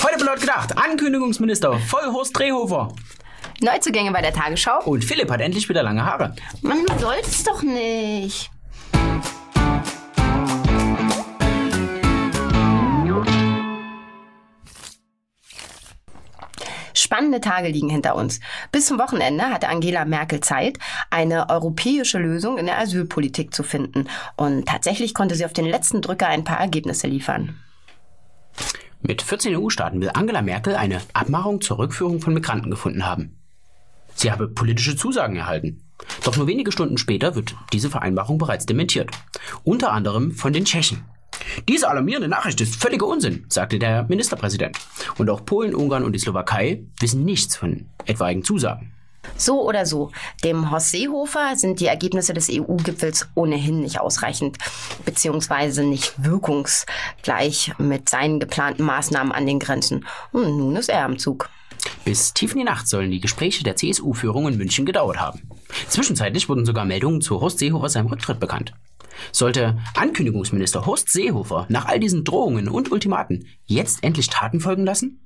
Heute bei laut gedacht, Ankündigungsminister Vollhorst Drehhofer. Neuzugänge bei der Tagesschau. Und Philipp hat endlich wieder lange Haare. Man, du sollst doch nicht. Spannende Tage liegen hinter uns. Bis zum Wochenende hatte Angela Merkel Zeit, eine europäische Lösung in der Asylpolitik zu finden. Und tatsächlich konnte sie auf den letzten Drücker ein paar Ergebnisse liefern. Mit 14 EU-Staaten will Angela Merkel eine Abmachung zur Rückführung von Migranten gefunden haben. Sie habe politische Zusagen erhalten. Doch nur wenige Stunden später wird diese Vereinbarung bereits dementiert. Unter anderem von den Tschechen. Diese alarmierende Nachricht ist völliger Unsinn, sagte der Ministerpräsident. Und auch Polen, Ungarn und die Slowakei wissen nichts von etwaigen Zusagen. So oder so, dem Horst Seehofer sind die Ergebnisse des EU-Gipfels ohnehin nicht ausreichend, beziehungsweise nicht wirkungsgleich mit seinen geplanten Maßnahmen an den Grenzen. Und nun ist er am Zug. Bis tief in die Nacht sollen die Gespräche der CSU-Führung in München gedauert haben. Zwischenzeitlich wurden sogar Meldungen zu Horst Seehofer seinem Rücktritt bekannt. Sollte Ankündigungsminister Horst Seehofer nach all diesen Drohungen und Ultimaten jetzt endlich Taten folgen lassen?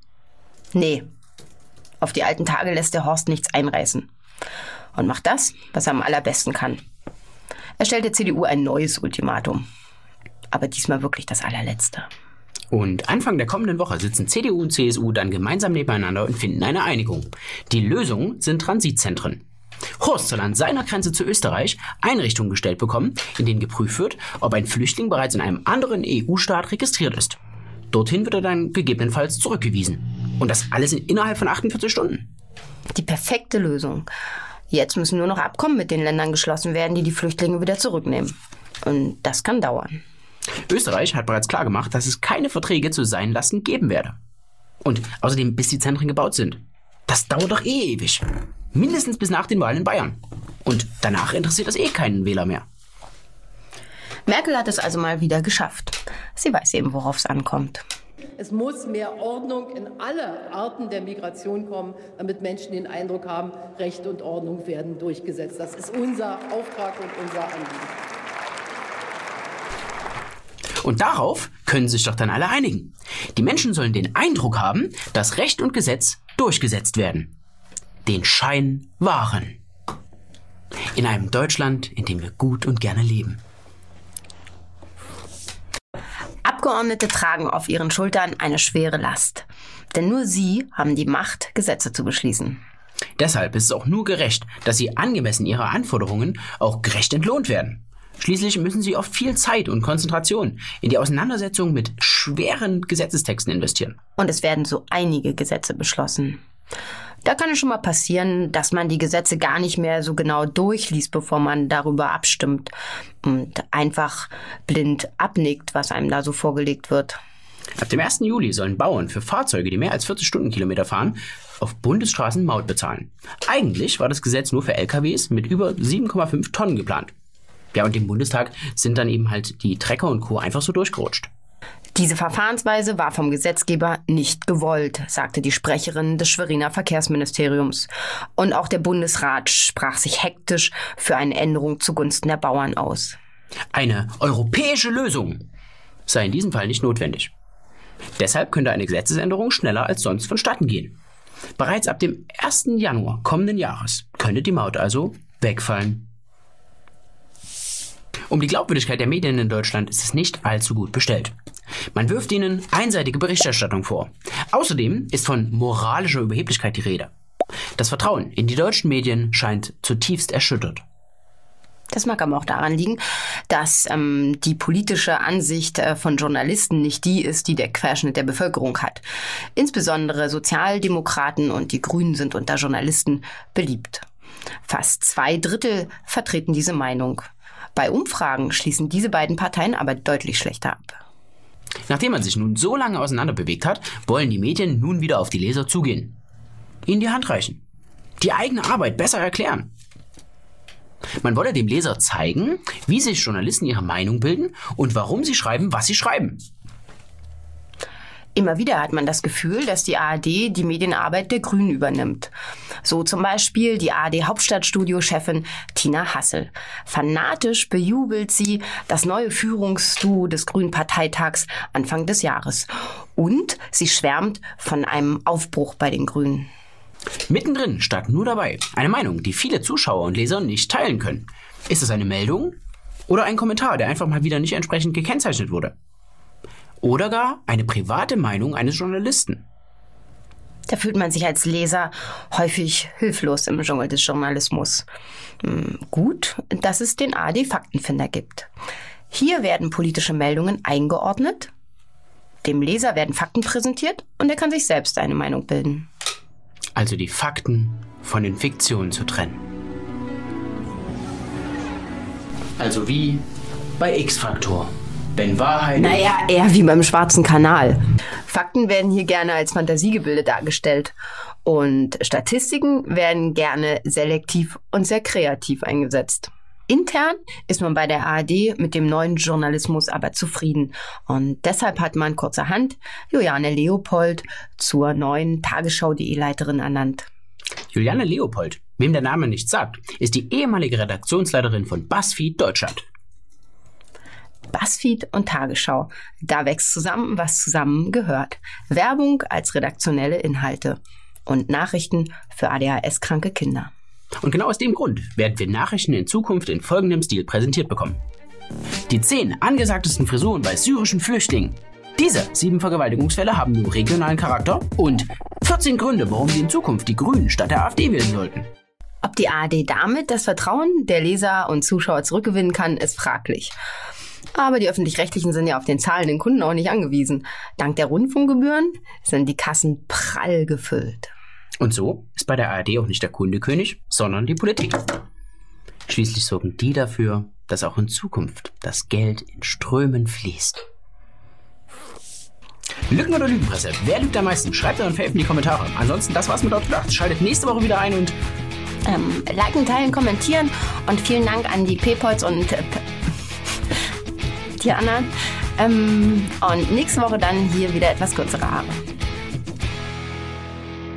Nee, auf die alten Tage lässt der Horst nichts einreißen. Und macht das, was er am allerbesten kann. Er stellt der CDU ein neues Ultimatum. Aber diesmal wirklich das allerletzte. Und Anfang der kommenden Woche sitzen CDU und CSU dann gemeinsam nebeneinander und finden eine Einigung. Die Lösung sind Transitzentren. Horst soll an seiner Grenze zu Österreich Einrichtungen gestellt bekommen, in denen geprüft wird, ob ein Flüchtling bereits in einem anderen EU-Staat registriert ist. Dorthin wird er dann gegebenenfalls zurückgewiesen. Und das alles in innerhalb von 48 Stunden. Die perfekte Lösung. Jetzt müssen nur noch Abkommen mit den Ländern geschlossen werden, die die Flüchtlinge wieder zurücknehmen. Und das kann dauern. Österreich hat bereits klargemacht, dass es keine Verträge zu seinen Lasten geben werde. Und außerdem, bis die Zentren gebaut sind. Das dauert doch eh ewig. Mindestens bis nach den Wahlen in Bayern. Und danach interessiert das eh keinen Wähler mehr. Merkel hat es also mal wieder geschafft. Sie weiß eben, worauf es ankommt. Es muss mehr Ordnung in alle Arten der Migration kommen, damit Menschen den Eindruck haben, Recht und Ordnung werden durchgesetzt. Das ist unser Auftrag und unser Anliegen. Und darauf können sich doch dann alle einigen. Die Menschen sollen den Eindruck haben, dass Recht und Gesetz durchgesetzt werden. Den Schein wahren. In einem Deutschland, in dem wir gut und gerne leben. Abgeordnete tragen auf ihren Schultern eine schwere Last. Denn nur sie haben die Macht, Gesetze zu beschließen. Deshalb ist es auch nur gerecht, dass sie angemessen ihrer Anforderungen auch gerecht entlohnt werden. Schließlich müssen sie oft viel Zeit und Konzentration in die Auseinandersetzung mit schweren Gesetzestexten investieren. Und es werden so einige Gesetze beschlossen. Da kann es schon mal passieren, dass man die Gesetze gar nicht mehr so genau durchliest, bevor man darüber abstimmt und einfach blind abnickt, was einem da so vorgelegt wird. Ab dem 1. Juli sollen Bauern für Fahrzeuge, die mehr als 40 Stundenkilometer fahren, auf Bundesstraßen Maut bezahlen. Eigentlich war das Gesetz nur für LKWs mit über 7,5 Tonnen geplant. Ja, und im Bundestag sind dann eben halt die Trecker und Co. einfach so durchgerutscht. Diese Verfahrensweise war vom Gesetzgeber nicht gewollt, sagte die Sprecherin des Schweriner Verkehrsministeriums. Und auch der Bundesrat sprach sich hektisch für eine Änderung zugunsten der Bauern aus. Eine europäische Lösung sei in diesem Fall nicht notwendig. Deshalb könnte eine Gesetzesänderung schneller als sonst vonstatten gehen. Bereits ab dem 1. Januar kommenden Jahres könnte die Maut also wegfallen. Um die Glaubwürdigkeit der Medien in Deutschland ist es nicht allzu gut bestellt. Man wirft ihnen einseitige Berichterstattung vor. Außerdem ist von moralischer Überheblichkeit die Rede. Das Vertrauen in die deutschen Medien scheint zutiefst erschüttert. Das mag aber auch daran liegen, dass ähm, die politische Ansicht äh, von Journalisten nicht die ist, die der Querschnitt der Bevölkerung hat. Insbesondere Sozialdemokraten und die Grünen sind unter Journalisten beliebt. Fast zwei Drittel vertreten diese Meinung. Bei Umfragen schließen diese beiden Parteien aber deutlich schlechter ab. Nachdem man sich nun so lange auseinanderbewegt hat, wollen die Medien nun wieder auf die Leser zugehen. Ihnen die Hand reichen. Die eigene Arbeit besser erklären. Man wolle dem Leser zeigen, wie sich Journalisten ihre Meinung bilden und warum sie schreiben, was sie schreiben. Immer wieder hat man das Gefühl, dass die ARD die Medienarbeit der Grünen übernimmt. So zum Beispiel die ARD Hauptstadtstudio-Chefin Tina Hassel. Fanatisch bejubelt sie das neue Führungsduo des Grünen Parteitags Anfang des Jahres. Und sie schwärmt von einem Aufbruch bei den Grünen. Mittendrin statt nur dabei. Eine Meinung, die viele Zuschauer und Leser nicht teilen können. Ist es eine Meldung oder ein Kommentar, der einfach mal wieder nicht entsprechend gekennzeichnet wurde? Oder gar eine private Meinung eines Journalisten? Da fühlt man sich als Leser häufig hilflos im Dschungel des Journalismus. Hm, gut, dass es den ARD-Faktenfinder gibt. Hier werden politische Meldungen eingeordnet, dem Leser werden Fakten präsentiert und er kann sich selbst eine Meinung bilden. Also die Fakten von den Fiktionen zu trennen. Also wie bei X-Faktor. Wenn Wahrheit. Naja, eher wie beim Schwarzen Kanal. Fakten werden hier gerne als Fantasiegebilde dargestellt. Und Statistiken werden gerne selektiv und sehr kreativ eingesetzt. Intern ist man bei der ARD mit dem neuen Journalismus aber zufrieden. Und deshalb hat man kurzerhand Juliane Leopold zur neuen Tagesschau.de Leiterin ernannt. Juliane Leopold, wem der Name nichts sagt, ist die ehemalige Redaktionsleiterin von BuzzFeed Deutschland. BuzzFeed und Tagesschau. Da wächst zusammen, was zusammen gehört. Werbung als redaktionelle Inhalte und Nachrichten für ADHS-kranke Kinder. Und genau aus dem Grund werden wir Nachrichten in Zukunft in folgendem Stil präsentiert bekommen. Die zehn angesagtesten Frisuren bei syrischen Flüchtlingen. Diese sieben Vergewaltigungsfälle haben nur regionalen Charakter und 14 Gründe, warum sie in Zukunft die Grünen statt der AfD wählen sollten. Ob die ARD damit das Vertrauen der Leser und Zuschauer zurückgewinnen kann, ist fraglich. Aber die öffentlich-rechtlichen sind ja auf den zahlenden Kunden auch nicht angewiesen. Dank der Rundfunkgebühren sind die Kassen prall gefüllt. Und so ist bei der ARD auch nicht der Kunde König, sondern die Politik. Schließlich sorgen die dafür, dass auch in Zukunft das Geld in Strömen fließt. Lücken oder Lügenpresse? Wer lügt am meisten? Schreibt dann in die Kommentare. Ansonsten, das war's mit Outgedacht. Schaltet nächste Woche wieder ein und ähm, liken, teilen, kommentieren und vielen Dank an die Paypods und äh, die anderen. Ähm, und nächste Woche dann hier wieder etwas kürzere Haare.